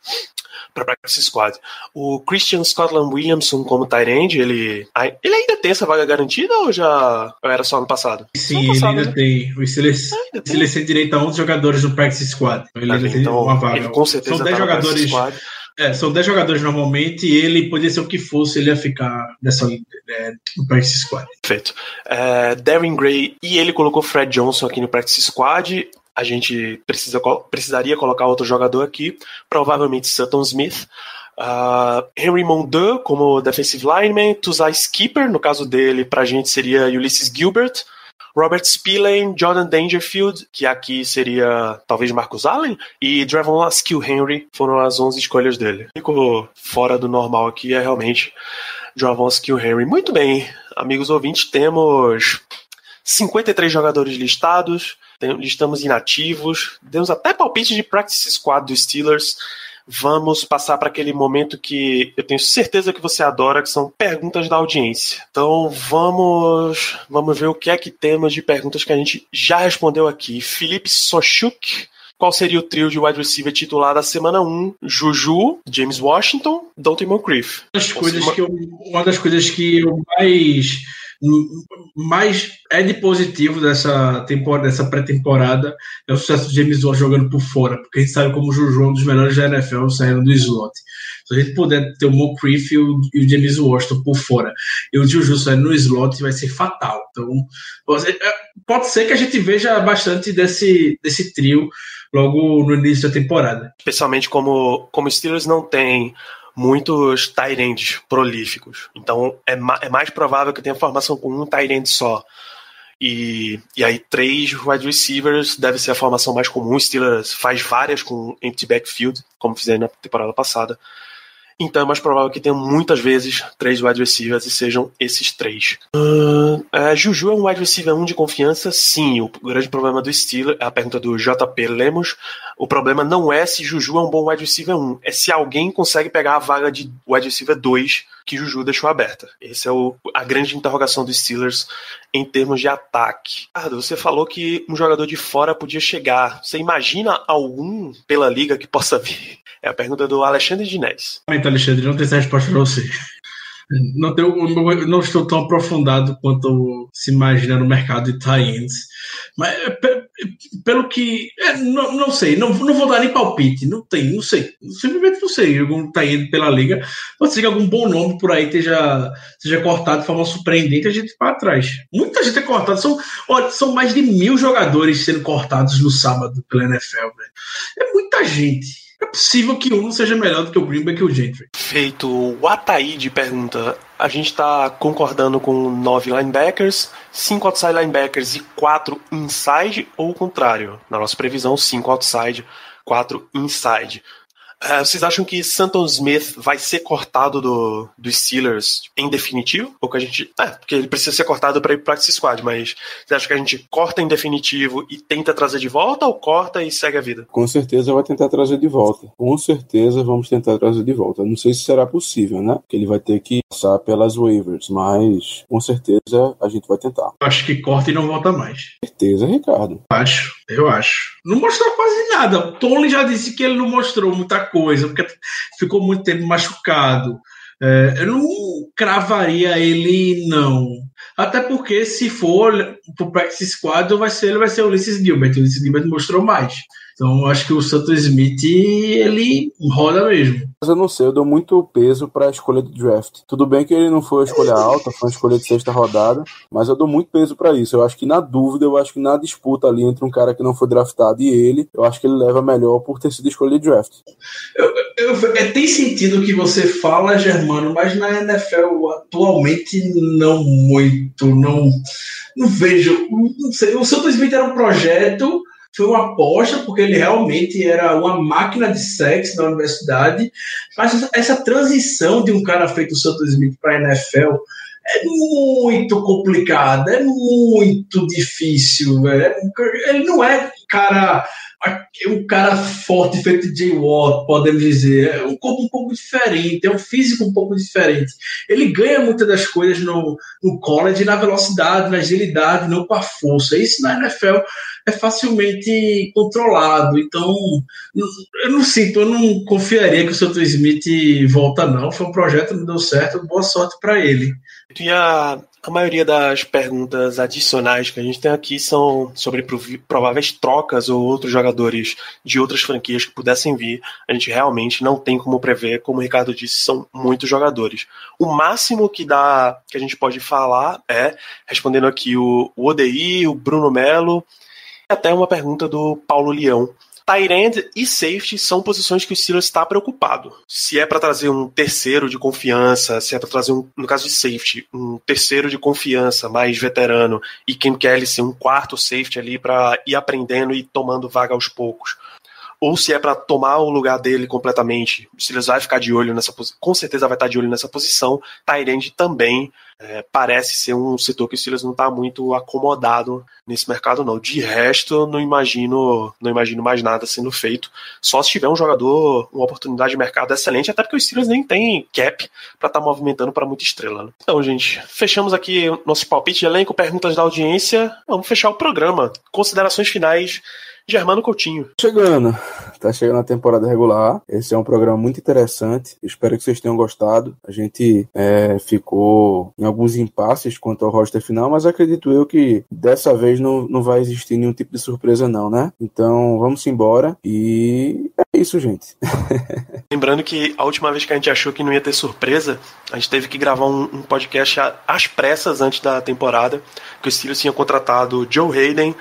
para practice squad. O Christian Scotland Williamson como tight end, ele ele ainda tem essa vaga garantida ou já ou era só no passado? Sim, Ano ele passado, ainda né? tem. O Steelers, tem. Direito a 11 jogadores no practice squad. Ele Tá ainda bem, tem então, uma vaga. ele com certeza São 10 tá jogadores. É, são 10 jogadores normalmente e ele podia ser o que fosse, ele ia ficar nessa, é, no practice squad. Perfeito. É, Darren Gray e ele colocou Fred Johnson aqui no practice squad. A gente precisa, precisaria colocar outro jogador aqui, provavelmente Sutton Smith. Ah, Henry Mondeu como defensive lineman, Tuzai Skipper, no caso dele, pra gente seria Ulysses Gilbert. Robert Spillane, Jordan Dangerfield, que aqui seria talvez Marcus Allen, e Drevon Skill Henry foram as 11 escolhas dele. Único fora do normal aqui é realmente Javon Skill Henry. Muito bem, amigos ouvintes, temos 53 jogadores listados, listamos inativos, demos até palpite de practice squad dos Steelers. Vamos passar para aquele momento que eu tenho certeza que você adora, que são perguntas da audiência. Então vamos, vamos ver o que é que temos de perguntas que a gente já respondeu aqui. Felipe Sochuk, qual seria o trio de wide receiver titular da semana 1? Juju, James Washington, Dante Moncrief. Uma das, coisas que eu, uma das coisas que eu mais, mais é de positivo dessa, temporada, dessa pré-temporada é o sucesso do James Washington jogando por fora, porque a gente sabe como o Juju é um dos melhores da NFL saindo do slot. Se a gente puder ter o Moncrief e o, e o James Washington por fora e o Juju saindo no slot, vai ser fatal. Então, é, pode ser que a gente veja bastante desse, desse trio logo no início da temporada. especialmente como, como Steelers não tem muitos tight ends prolíficos. Então é, ma- é mais provável que tenha formação com um tight end só. E, e aí três wide receivers deve ser a formação mais comum. O Steelers faz várias com empty backfield, como fizeram na temporada passada. Então é mais provável que tenham muitas vezes três wide receivers e sejam esses três. Ahn, é, Juju é um wide receiver 1 de confiança? Sim. O grande problema do Steelers, a pergunta do JP Lemos, o problema não é se Juju é um bom wide receiver 1, é se alguém consegue pegar a vaga de wide receiver 2 que Juju deixou aberta. Essa é o- a grande interrogação dos Steelers em termos de ataque. Ricardo, você falou que um jogador de fora podia chegar. Você imagina algum pela liga que possa vir? É a pergunta do Alexandre Diniz. Realmente, Alexandre, não tem essa resposta para você. Não, tenho, não- estou tão aprofundado quanto se imagina no mercado de tie-ends. Mas é, pe- pelo que. é, não, não sei, não, não vou dar nem palpite. Não tem, não sei. Simplesmente não sei. Algum tie-end pela liga. Pode ser que algum bom nome por aí esteja, seja cortado de forma surpreendente a gente vai atrás. Muita gente é cortada. São, são mais de mil jogadores sendo cortados no sábado pela NFL. É muita gente. É possível que um seja melhor do que o Greenback e o Gentry. Feito o Ataíde pergunta: a gente está concordando com nove linebackers, cinco outside linebackers e quatro inside, ou o contrário? Na nossa previsão, cinco outside, quatro inside. Uh, vocês acham que Santon Smith vai ser cortado do, do Steelers em definitivo? Ou que a gente. É, porque ele precisa ser cortado para ir para esse squad, mas vocês acham que a gente corta em definitivo e tenta trazer de volta ou corta e segue a vida? Com certeza vai tentar trazer de volta. Com certeza vamos tentar trazer de volta. Não sei se será possível, né? Porque ele vai ter que passar pelas waivers, mas com certeza a gente vai tentar. Acho que corta e não volta mais. Certeza, Ricardo. Acho, eu acho. Não mostrou quase nada. Tony já disse que ele não mostrou muita coisa, porque ficou muito tempo machucado. É, eu não cravaria ele, não. Até porque, se for pro practice squad, vai ser, ele vai ser o Ulisses Gilbert. O Ulisses Gilbert mostrou mais. Então, acho que o Santos Smith, ele roda mesmo. Mas eu não sei, eu dou muito peso para a escolha do draft. Tudo bem que ele não foi a escolha alta, foi uma escolha de sexta rodada, mas eu dou muito peso para isso. Eu acho que na dúvida, eu acho que na disputa ali entre um cara que não foi draftado e ele, eu acho que ele leva melhor por ter sido escolha de draft. Eu, eu, é, tem sentido o que você fala, Germano, mas na NFL atualmente não muito, não, não vejo. Não sei, o Santos Smith era um projeto foi uma aposta, porque ele realmente era uma máquina de sexo na universidade. Mas essa transição de um cara feito o Santos Smith para a NFL é muito complicada, é muito difícil. Velho. Ele não é cara um cara forte feito de Jay Watt, podemos dizer. É um corpo um pouco diferente, é um físico um pouco diferente. Ele ganha muitas das coisas no, no college, na velocidade, na agilidade, não com a força. Isso na NFL é facilmente controlado. Então, eu não sinto, eu não confiaria que o Santos Smith volta, não. Foi um projeto, não deu certo. Boa sorte para ele. E a, maioria das perguntas adicionais que a gente tem aqui são sobre prováveis trocas ou outros jogadores de outras franquias que pudessem vir. A gente realmente não tem como prever, como o Ricardo disse, são muitos jogadores. O máximo que dá que a gente pode falar é, respondendo aqui o, o ODI, o Bruno Melo, e até uma pergunta do Paulo Leão Tyrend e safety são posições que o Steelers está preocupado. Se é para trazer um terceiro de confiança, se é para trazer, um, no caso de safety, um terceiro de confiança mais veterano e Kim Kelly ser um quarto safety ali para ir aprendendo e tomando vaga aos poucos ou se é para tomar o lugar dele completamente. O Steelers vai ficar de olho nessa posição, com certeza vai estar de olho nessa posição. Tyrande também é, parece ser um setor que o Steelers não está muito acomodado nesse mercado não. De resto, não imagino, não imagino mais nada sendo feito. Só se tiver um jogador, uma oportunidade de mercado excelente, até porque o Steelers nem tem cap para estar tá movimentando para muita estrela. Né? Então, gente, fechamos aqui nosso palpite de elenco, perguntas da audiência. Vamos fechar o programa. Considerações finais Germano Coutinho. Chegando, tá chegando a temporada regular. Esse é um programa muito interessante. Espero que vocês tenham gostado. A gente é, ficou em alguns impasses quanto ao roster final, mas acredito eu que dessa vez não, não vai existir nenhum tipo de surpresa, não, né? Então vamos embora e é isso, gente. *laughs* Lembrando que a última vez que a gente achou que não ia ter surpresa, a gente teve que gravar um, um podcast às pressas antes da temporada, que o Steelers tinha contratado Joe Hayden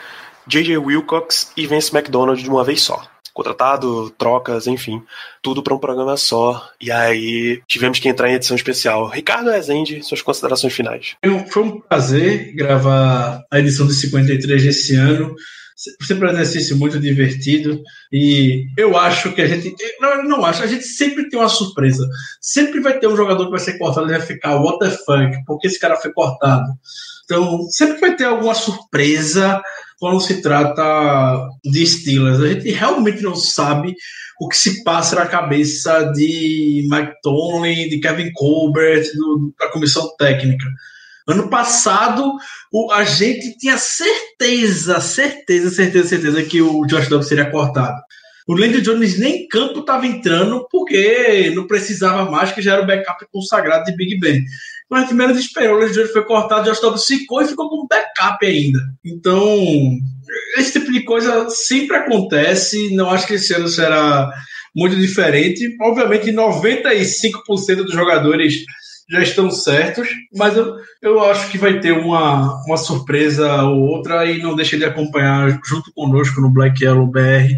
J.J. Wilcox e Vince McDonald de uma vez só. Contratado, trocas, enfim, tudo para um programa só. E aí tivemos que entrar em edição especial. Ricardo Rezende, suas considerações finais. Foi um prazer gravar a edição de 53 desse ano sempre é um exercício muito divertido e eu acho que a gente não, não acho, a gente sempre tem uma surpresa. Sempre vai ter um jogador que vai ser cortado e vai ficar what the fuck, porque esse cara foi cortado. Então, sempre vai ter alguma surpresa quando se trata de Steelers. A gente realmente não sabe o que se passa na cabeça de Mike Tomlin, de Kevin Colbert, do, da comissão técnica. Ano passado, o, a gente tinha certeza, certeza, certeza, certeza que o Josh Dobbs seria cortado. O Landry Jones nem em campo estava entrando porque não precisava mais, que já era o backup consagrado de Big Ben. Mas primeiro esperou, o Landry Jones foi cortado, Josh Dobbs ficou e ficou como backup ainda. Então, esse tipo de coisa sempre acontece. Não acho que esse ano será muito diferente. Obviamente, 95% dos jogadores já estão certos, mas eu, eu acho que vai ter uma, uma surpresa ou outra e não deixe de acompanhar junto conosco no Black Yellow BR.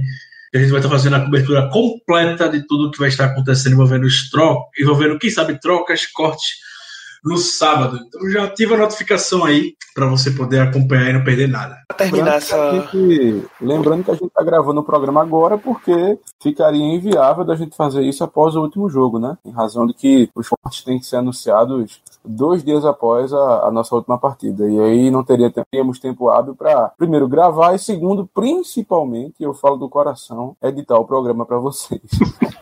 A gente vai estar fazendo a cobertura completa de tudo que vai estar acontecendo envolvendo os trocas, envolvendo, quem sabe, trocas, cortes no sábado. Então já ativa a notificação aí para você poder acompanhar e não perder nada. Pra terminar essa. Gente, lembrando que a gente está gravando o programa agora porque ficaria inviável da gente fazer isso após o último jogo, né? Em razão de que os fortes têm que ser anunciados dois dias após a, a nossa última partida. E aí não teria, teríamos tempo hábil para, primeiro, gravar e, segundo, principalmente, eu falo do coração, editar o programa para vocês.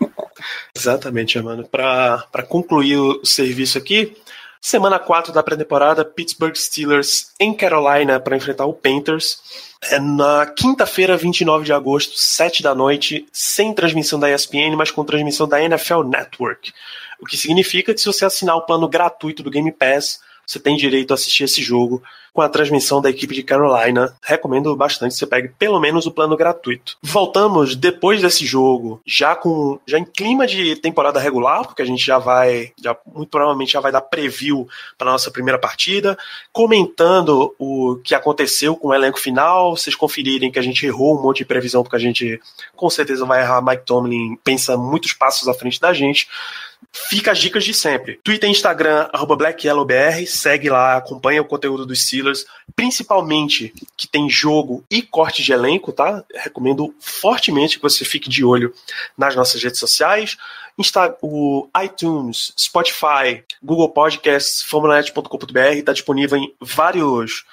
*laughs* Exatamente, mano. Para concluir o serviço aqui, semana 4 da pré-temporada, Pittsburgh Steelers em Carolina para enfrentar o Panthers. É na quinta-feira, 29 de agosto, 7 da noite, sem transmissão da ESPN, mas com transmissão da NFL Network. O que significa que se você assinar o plano gratuito do Game Pass, você tem direito a assistir esse jogo com a transmissão da equipe de Carolina. Recomendo bastante que você pegue pelo menos o plano gratuito. Voltamos depois desse jogo, já com já em clima de temporada regular, porque a gente já vai, já muito provavelmente já vai dar preview para nossa primeira partida, comentando o que aconteceu com o elenco final, vocês conferirem que a gente errou um monte de previsão, porque a gente com certeza vai errar. Mike Tomlin pensa muitos passos à frente da gente. Fica as dicas de sempre. Twitter e Instagram, arroba BlackYellowBR, segue lá, acompanha o conteúdo dos Steelers, principalmente que tem jogo e corte de elenco, tá? Recomendo fortemente que você fique de olho nas nossas redes sociais. Insta o iTunes, Spotify, Google Podcasts, formulanet.com.br, está disponível em vários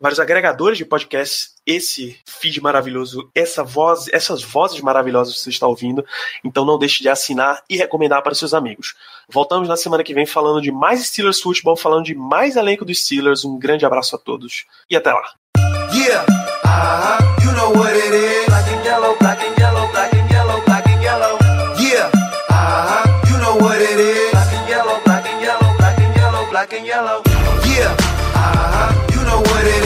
vários agregadores de podcasts, esse feed maravilhoso, essa voz, essas vozes maravilhosas que você está ouvindo. Então não deixe de assinar e recomendar para seus amigos. Voltamos na semana que vem falando de mais Steelers Futebol, falando de mais elenco dos Steelers. Um grande abraço a todos e até lá. Yeah. Uh -huh. you know what it is. Black and yellow, black and yellow, black and yellow, black and yellow. Yeah. Uh -huh. you know what it is. Black and yellow, black and yellow, black and yellow, black and yellow. Yeah. Uh -huh. you know what it is.